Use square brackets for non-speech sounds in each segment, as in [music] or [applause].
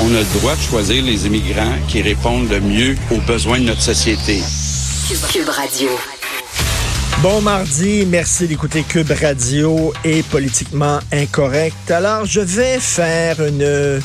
On a le droit de choisir les immigrants qui répondent le mieux aux besoins de notre société. Cube Radio. Bon mardi, merci d'écouter Cube Radio et Politiquement Incorrect. Alors, je vais faire une,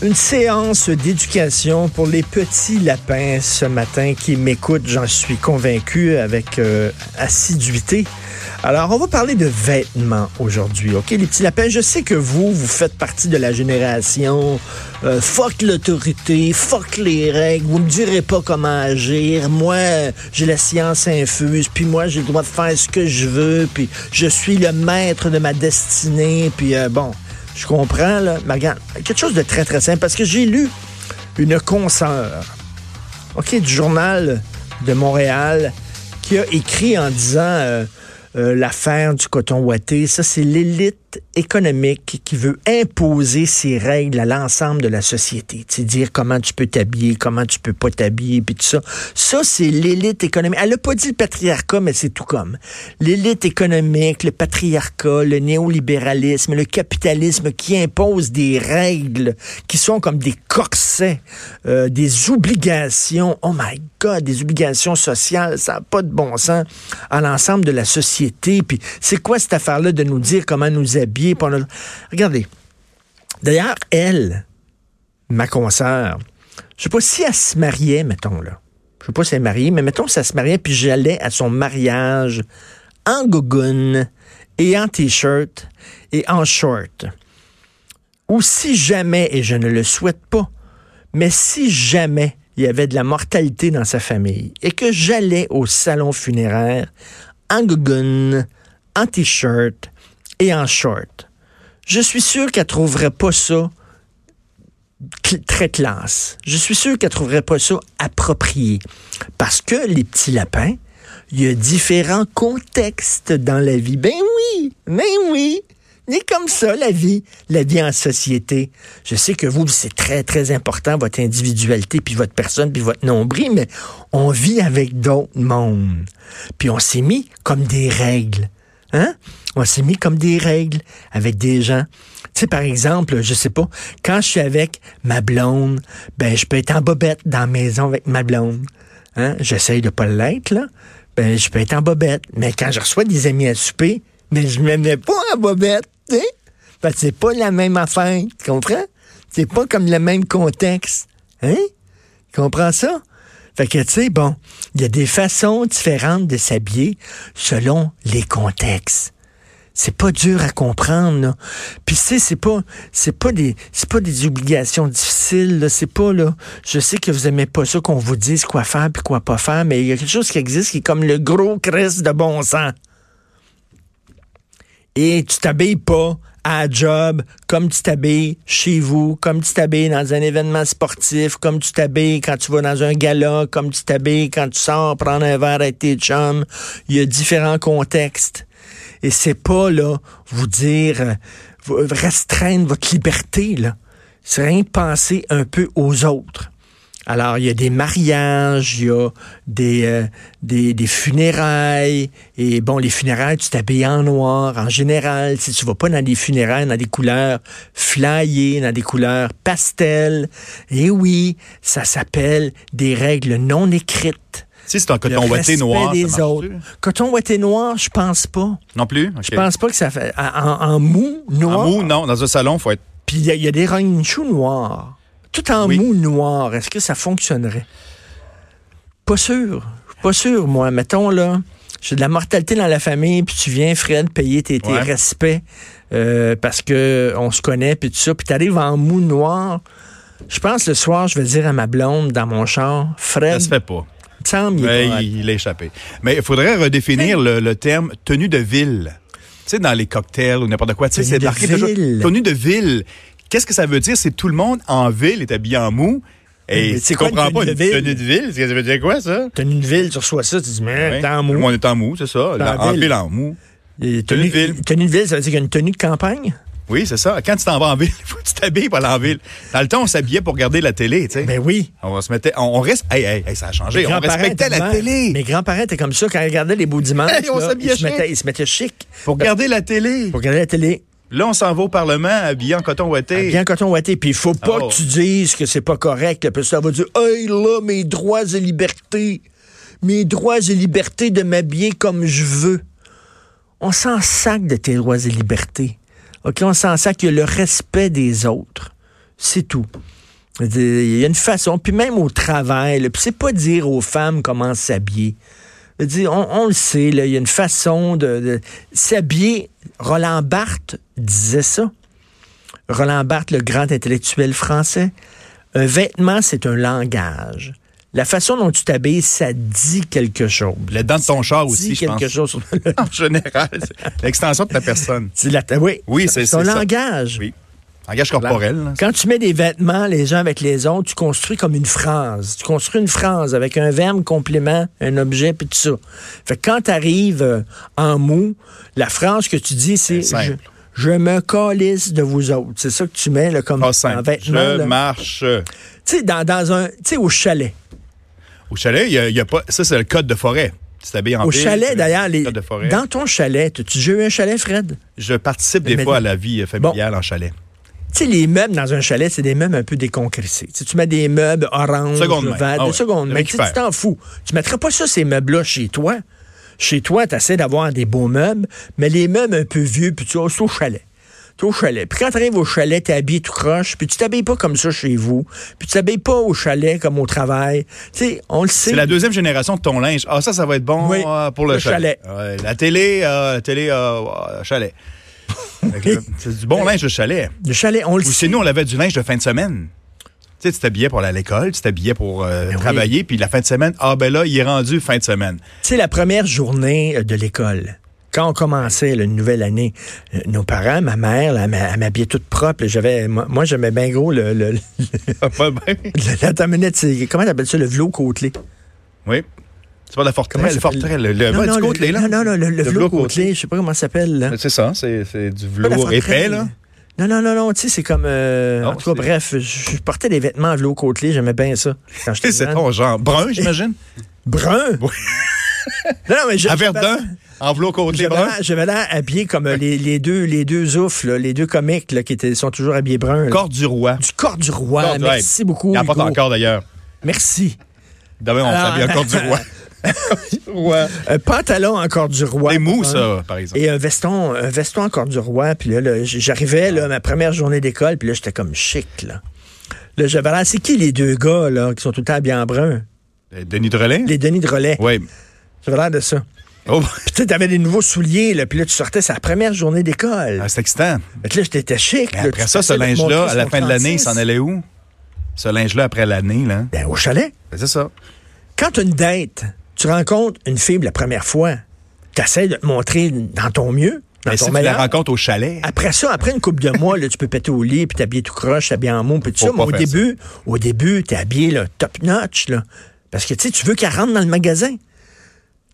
une séance d'éducation pour les petits lapins ce matin qui m'écoutent, j'en suis convaincu, avec euh, assiduité. Alors, on va parler de vêtements aujourd'hui, OK? Les petits lapins, je sais que vous, vous faites partie de la génération euh, fuck l'autorité, fuck les règles, vous me direz pas comment agir. Moi, j'ai la science infuse, puis moi, j'ai le droit de faire ce que je veux, puis je suis le maître de ma destinée, puis euh, bon, je comprends, là. Quelque chose de très, très simple, parce que j'ai lu une consoeur, OK, du journal de Montréal, qui a écrit en disant... Euh, euh, l'affaire du coton ouaté. Ça, c'est l'élite économique qui veut imposer ses règles à l'ensemble de la société. C'est dire comment tu peux t'habiller, comment tu peux pas t'habiller, puis tout ça. Ça, c'est l'élite économique. Elle n'a pas dit le patriarcat, mais c'est tout comme. L'élite économique, le patriarcat, le néolibéralisme, le capitalisme qui impose des règles qui sont comme des corsets, euh, des obligations. Oh my God, des obligations sociales. Ça n'a pas de bon sens à l'ensemble de la société. Puis c'est quoi cette affaire-là de nous dire comment nous Regardez. D'ailleurs, elle, ma consoeur, je sais pas si elle se mariait, mettons, là. Je sais pas si elle mariée, mais mettons si elle se mariait, puis j'allais à son mariage en gogoune et en t-shirt et en short. Ou si jamais, et je ne le souhaite pas, mais si jamais il y avait de la mortalité dans sa famille et que j'allais au salon funéraire en gogoune, en t-shirt et en short, je suis sûr qu'elle trouverait pas ça très classe. Je suis sûr qu'elle trouverait pas ça approprié. Parce que les petits lapins, il y a différents contextes dans la vie. Ben oui, ben oui. C'est comme ça, la vie, la vie en société. Je sais que vous, c'est très, très important, votre individualité, puis votre personne, puis votre nombril, mais on vit avec d'autres mondes. Puis on s'est mis comme des règles. Hein? On s'est mis comme des règles avec des gens. Tu sais, par exemple, je sais pas, quand je suis avec ma blonde, ben, je peux être en bobette dans la maison avec ma blonde. Hein? J'essaye de pas l'être, là. Ben, je peux être en bobette. Mais quand je reçois des amis à souper, ben, je me mets pas en bobette, tu sais? Parce c'est pas la même affaire, tu comprends? C'est pas comme le même contexte. Hein? Tu comprends ça? Fait que, tu sais, bon, il y a des façons différentes de s'habiller selon les contextes. C'est pas dur à comprendre, là. Puis c'est c'est pas c'est pas des c'est pas des obligations difficiles. C'est pas là. Je sais que vous aimez pas ça qu'on vous dise quoi faire puis quoi pas faire, mais il y a quelque chose qui existe qui est comme le gros crest de bon sens. Et tu t'habilles pas à job, comme tu t'habilles chez vous, comme tu t'habilles dans un événement sportif, comme tu t'habilles quand tu vas dans un gala, comme tu t'habilles quand tu sors prendre un verre avec tes chums. Il y a différents contextes. Et c'est pas, là, vous dire, restreindre votre liberté, là. C'est rien de penser un peu aux autres. Alors, il y a des mariages, il y a des, euh, des, des, funérailles. Et bon, les funérailles, tu t'habilles en noir. En général, si tu vas pas dans des funérailles, dans des couleurs flyées, dans des couleurs pastel. Et oui, ça s'appelle des règles non écrites. Si c'est un coton ouaté noir. Des ça autres. Coton ouaté noir, je pense pas. Non plus? Je pense pas que ça fait. En, en mou, noir. En mou, non. Dans un salon, faut être. Puis il y, y, a des choux noirs tout en mou noir, est-ce que ça fonctionnerait? Pas sûr. Pas sûr, moi. Mettons, là, j'ai de la mortalité dans la famille, puis tu viens, Fred, payer tes, tes respects euh, parce que on se connaît, puis tout ça, puis t'arrives en mou noir. Je pense le soir, je vais dire à ma blonde dans mon char, Fred. Ça se fait pas. Semble, il, il, a échappé. Mais il faudrait redéfinir le, le, terme tenue de ville. Tu sais, dans les cocktails ou n'importe quoi. Tu sais, c'est marqué toujours tenue de ville. Qu'est-ce que ça veut dire? C'est tout le monde en ville est habillé en mou. Et tu comprends pas une tenue de ville? Ça veut dire quoi, ça? Tenue de ville, tu reçois ça, tu dis, mais t'es en mou. Monde est en mou, c'est ça. En, ville. en mou. tenue, tenue de ville. Tenue de ville, ça veut dire qu'il y a une tenue de campagne? Oui, c'est ça. Quand tu t'en vas en ville, il [laughs] faut que tu t'habilles pour aller en ville. Dans le temps, on s'habillait pour regarder la télé, tu sais. Ben oui. On va se mettre, on, reste, hey, hey, hey, ça a changé. On respectait la télé. Mes grands-parents étaient comme ça quand ils regardaient les beaux dimanches. Hey, on s'habillait ils, se mettaient, ils se mettaient chic. Pour regarder la télé. Pour regarder la télé. Là, on s'en va au Parlement habillé en coton ouaté. Habillé en coton ouaté. Puis il faut pas Oh. que tu dises que c'est pas correct. Parce que ça va dire, hey, là, mes droits et libertés. Mes droits et libertés de m'habiller comme je veux. On s'en sac de tes droits et libertés. OK? On s'en sac. Il y a le respect des autres. C'est tout. Il y a une façon. Puis même au travail, puis c'est pas dire aux femmes comment s'habiller. On, on le sait, il y a une façon de, de s'habiller. Roland Barthes disait ça. Roland Barthes, le grand intellectuel français. Un vêtement, c'est un langage. La façon dont tu t'habilles, ça dit quelque chose. Le dent de ton char dit aussi, je quelque pense. chose. [laughs] En général, l'extension de ta personne. La- oui, Oui, c'est c'est un c'est ça. langage. Oui. Langage corporel. là. Quand tu mets des vêtements les uns avec les autres, tu construis comme une phrase. Tu construis une phrase avec un verbe, complément, un objet, puis tout ça. Fait que quand tu arrives en mou, la phrase que tu dis, c'est je, je me calisse de vous autres. C'est ça que tu mets là, comme en vêtements. Je là. marche. euh, Tu sais, dans, dans un. Tu sais, au chalet. Au chalet, il y a, il y a pas. Ça, c'est le code de forêt. Tu t'habilles en Au ville, chalet, d'ailleurs, le les, dans ton chalet, tu déjà eu un chalet, Fred? Je participe des Mais- fois à la vie euh, familiale en chalet. Tu sais, les meubles dans un chalet, c'est des meubles un peu déconcrissés. Tu tu mets des meubles orange, verts, Ah de ouais. seconde. Tu tu t'en fous. Tu mettrais pas ça, ces meubles-là, chez toi. Chez toi, tu essaies d'avoir des beaux meubles, mais les meubles un peu vieux, puis tu c'est au chalet. Au chalet. Puis quand t'arrives au chalet, t'es habillé tout croche, puis tu t'habilles pas comme ça chez vous, puis tu t'habilles pas au chalet comme au travail. Tu sais, on le sait. C'est la deuxième génération de ton linge. Ah, ça, ça va être bon Oui, euh, pour le, le chalet. Ouais, la télé, euh, la télé, euh, chalet. C'est du bon linge de chalet. Le chalet, on le Ou sait. chez nous, on avait du linge de fin de semaine. Tu sais, tu t'habillais pour aller à l'école, tu t'habillais pour euh, Ben oui. travailler, puis la fin de semaine, ah ben là, il est rendu fin de semaine. Tu sais, la première journée euh, de l'école, quand on commençait une nouvelle année, euh, nos parents, ma mère, elle elle m'habillait toute propre. J'avais, moi, j'aimais bien gros le, le, le, [laughs] Ah, le- c'est- comment t'appelles ça, le velours côtelé? Oui. C'est pas la forterelle, Comment le forterelle, non, non, côtelé, là. non, non, le, le velours côtelé, je sais pas comment ça s'appelle. Là. C'est ça, c'est du la velours épais, là. Non, non, non, non, tu sais, c'est comme... euh, Non, en tout cas, bref, je, portais des vêtements en velours côtelé, j'aimais bien ça. [laughs] C'est ton genre. Brun, j'imagine? [laughs] Brun? non, non, mais je- À Verdun? En velours côtelé brun? j'avais l'air habillé comme euh, les, les deux les deux oufs, là, les deux comiques là, qui étaient, sont toujours habillés bruns. là. Corps du roi. Du corps du roi. Corps Merci beaucoup. Il n'y en a pas encore, d'ailleurs. Merci. Demain, on s'habille encore du [laughs] roi. [laughs] roi. Un pantalon encore du roi. Des mous, ça, par exemple. Et un veston, un veston encore du roi. Puis là, là, j'arrivais, là, ma première journée d'école, puis là, j'étais comme chic, là. Là, j'avais l'air, c'est qui les deux gars, là, qui sont tout le temps habillés en brun? Euh, Denis Drolet? Les Denis de relais. Oui. J'avais l'air de ça. Oh, [laughs] Puis tu sais, t'avais des nouveaux souliers, là, puis là, tu sortais, la première journée d'école. ah, c'est excitant. Fait que là, j'étais chic. Mais après ça, ce de linge-là, à la fin de l'année, il 36. s'en allait où? Ce linge-là, après l'année, là? Ben, au chalet. Ben, C'est ça. Quand as une date, tu rencontres une fille la première fois, tu essaies de te montrer dans ton mieux, dans Mais si tu la rencontres au chalet, Après ça, après une couple de mois, là, tu peux péter au lit, puis t'habiller tout croche, t'habiller en mou, puis tout ça. Mais au début, au début, t'es habillé là, top notch, là. Parce que, tu veux qu'elle rentre dans le magasin.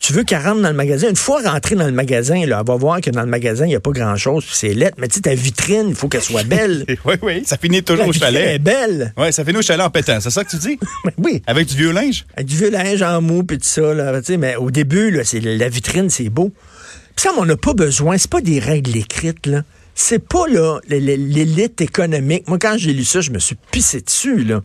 Tu veux qu'elle rentre dans le magasin. Une fois rentrée dans le magasin, là, elle va voir que dans le magasin, il n'y a pas grand-chose, puis c'est lettre. Mais tu sais, ta vitrine, il faut qu'elle soit belle. [laughs] oui, oui, ça finit La toujours au vitrine est chalet. belle. Oui, ça finit au chalet en pétant. C'est ça que tu dis? [laughs] Oui. Avec du vieux linge? Avec du vieux linge en mou, puis tout ça, là, mais au début, là, c'est la vitrine, c'est beau. Puis ça, on n'a pas besoin, c'est pas des règles écrites, là. C'est pas, là, l'élite économique. Moi, quand j'ai lu ça, je me suis pissé dessus, là.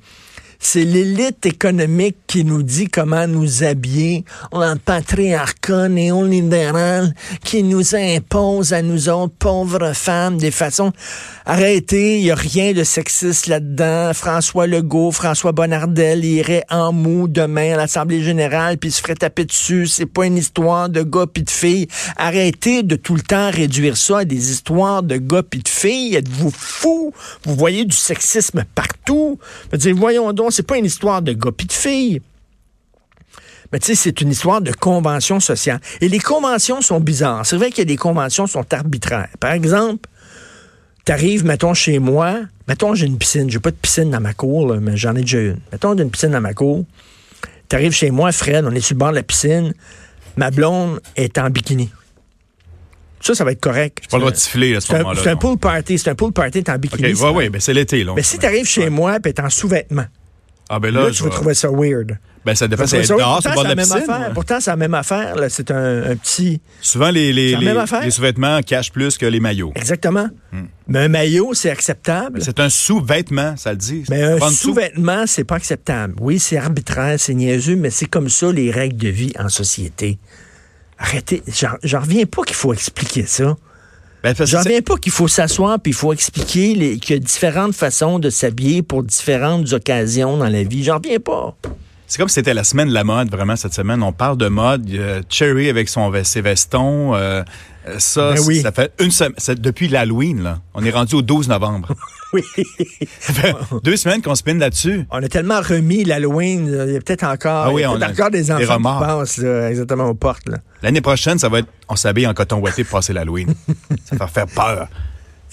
C'est l'élite économique qui nous dit comment nous habiller. On a un patriarcat néolibéral qui nous impose à nous autres pauvres femmes des façons. Arrêtez, il n'y a rien de sexiste là-dedans. François Legault, François Bonnardel irait en mou demain à l'Assemblée générale puis se ferait taper dessus. C'est pas une histoire de gars pis de filles. Arrêtez de tout le temps réduire ça à des histoires de gars pis de filles. Êtes-vous fous? Vous voyez du sexisme partout. Dire, voyons donc, c'est pas une histoire de gars pis de filles. Mais tu sais, c'est une histoire de convention sociale. Et les conventions sont bizarres. C'est vrai que les conventions sont arbitraires. Par exemple, t'arrives, mettons, chez moi, mettons, j'ai une piscine. J'ai pas de piscine dans ma cour, là, mais j'en ai déjà une. Mettons, j'ai une piscine dans ma cour. T'arrives chez moi, Fred, on est sur le bord de la piscine. Ma blonde est en bikini. Ça, ça va être correct. Pas le droit de siffler à ce C'est un, moment-là. c'est un non. pool party. C'est un pool party, t'es en bikini. oui, oui, mais c'est l'été, là. mais si tu arrives chez moi et tu es en sous-vêtements, Ah, ben là, là tu vas trouver ça weird. Ben, ça dépend. C'est dehors, c'est la même affaire. Pourtant, c'est la même affaire. C'est un, petit. Souvent, les, les, les, les sous-vêtements cachent plus que les maillots. Exactement. Hmm. Mais un maillot, c'est acceptable. C'est un sous-vêtement, ça le dit. Mais un sous-vêtement, c'est pas acceptable. Oui, c'est arbitraire, c'est niaiseux, mais c'est comme ça les règles de vie en société. Arrêtez. J'en reviens pas qu'il faut expliquer ça. Ben, J'en reviens pas qu'il faut s'asseoir puis il faut expliquer qu'il y a différentes façons de s'habiller pour différentes occasions dans la vie. J'en reviens pas. C'est comme si c'était la semaine de la mode, vraiment, cette semaine. On parle de mode. Cherry avec son, ses vestons. Euh, ça, ben ça fait une semaine. Depuis l'Halloween, là. On est rendu au 12 novembre. [laughs] oui. ça fait deux semaines qu'on spinne là-dessus. On a tellement remis l'Halloween. Il y a peut-être encore, ah oui, on a encore des enfants qui passent exactement aux portes. L'année prochaine, ça va être on s'habille en coton ouaté pour passer l'Halloween. [laughs] ça va faire peur.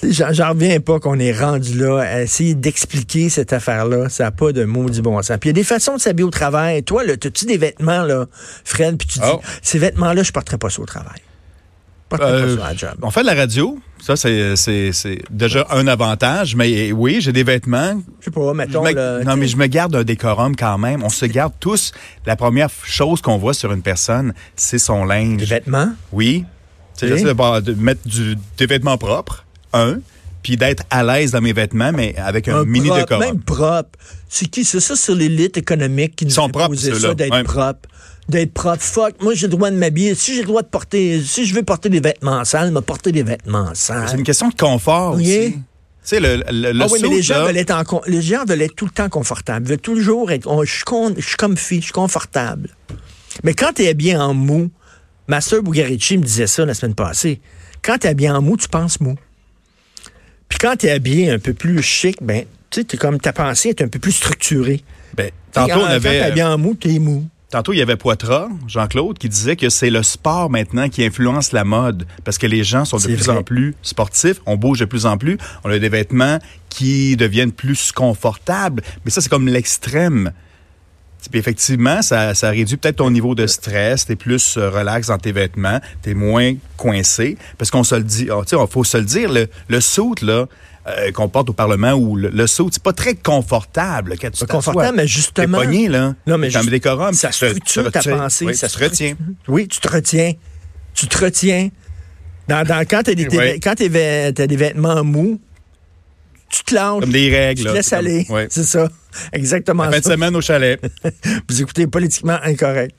J'en reviens pas qu'on est rendu là à essayer d'expliquer cette affaire-là. Ça n'a pas de mots du bon sens. Puis il y a des façons de s'habiller au travail. Toi, as-tu des vêtements, là, Fred, puis tu dis, oh. ces vêtements-là, je ne porterai pas ça au travail. Euh, on fait de la radio. Ça, c'est déjà un avantage. Mais oui, j'ai des vêtements. Je sais pas, mettons. non, mais je me garde un décorum quand même. On se garde tous. La première chose qu'on voit sur une personne, c'est son linge. Des vêtements? Oui. J'essaie de, mettre des vêtements propres un, puis d'être à l'aise dans mes vêtements, mais avec un, mini propre, décor. Même propre. C'est qui? C'est ça, c'est l'élite économique qui nous sont propres, ça, d'être propre. D'être propre. Fuck, moi, j'ai le droit de m'habiller. Si j'ai le droit de porter, si je veux porter des vêtements sales, me porter des vêtements sales. C'est une question de confort aussi. Tu sais, le, le, ah oui, mais les gens, veulent être en, les gens veulent être tout le temps confortables. Ils veulent toujours être. je, suis je suis comme fille, je suis confortable. Mais quand tu es bien en mou, Master Bugarici me disait ça la semaine passée. Quand tu es bien en mou, tu penses mou. Puis quand tu es habillé un peu plus chic, ben, tu sais, comme ta pensée est un peu plus structurée. Ben, tantôt, on avait. Quand t'es en mou, t'es mou. Tantôt, il y avait Poitras, Jean-Claude, qui disait que c'est le sport maintenant qui influence la mode. Parce que les gens sont de plus en plus sportifs, on bouge de plus en plus, on a des vêtements qui deviennent plus confortables. Mais ça, c'est comme l'extrême. Puis effectivement, ça, ça réduit peut-être ton niveau de stress, t'es plus euh, relax dans tes vêtements, t'es moins coincé. Parce qu'on se le dit, oh, il faut se le dire, le, le là, euh, qu'on porte au Parlement ou le, le saut, c'est pas très confortable quand tu Confortable, mais justement. pogné, là. Non, mais juste, décorum, ça structure ta pensée. ça se retient. Oui, tu te retiens. Tu te retiens. Dans, dans, quand tu as, des vêtements mous, tu te lances. Comme des règles. Tu te laisses aller. C'est ça. [laughs] Exactement. La fin de semaine au chalet. [laughs] Vous écoutez politiquement incorrect.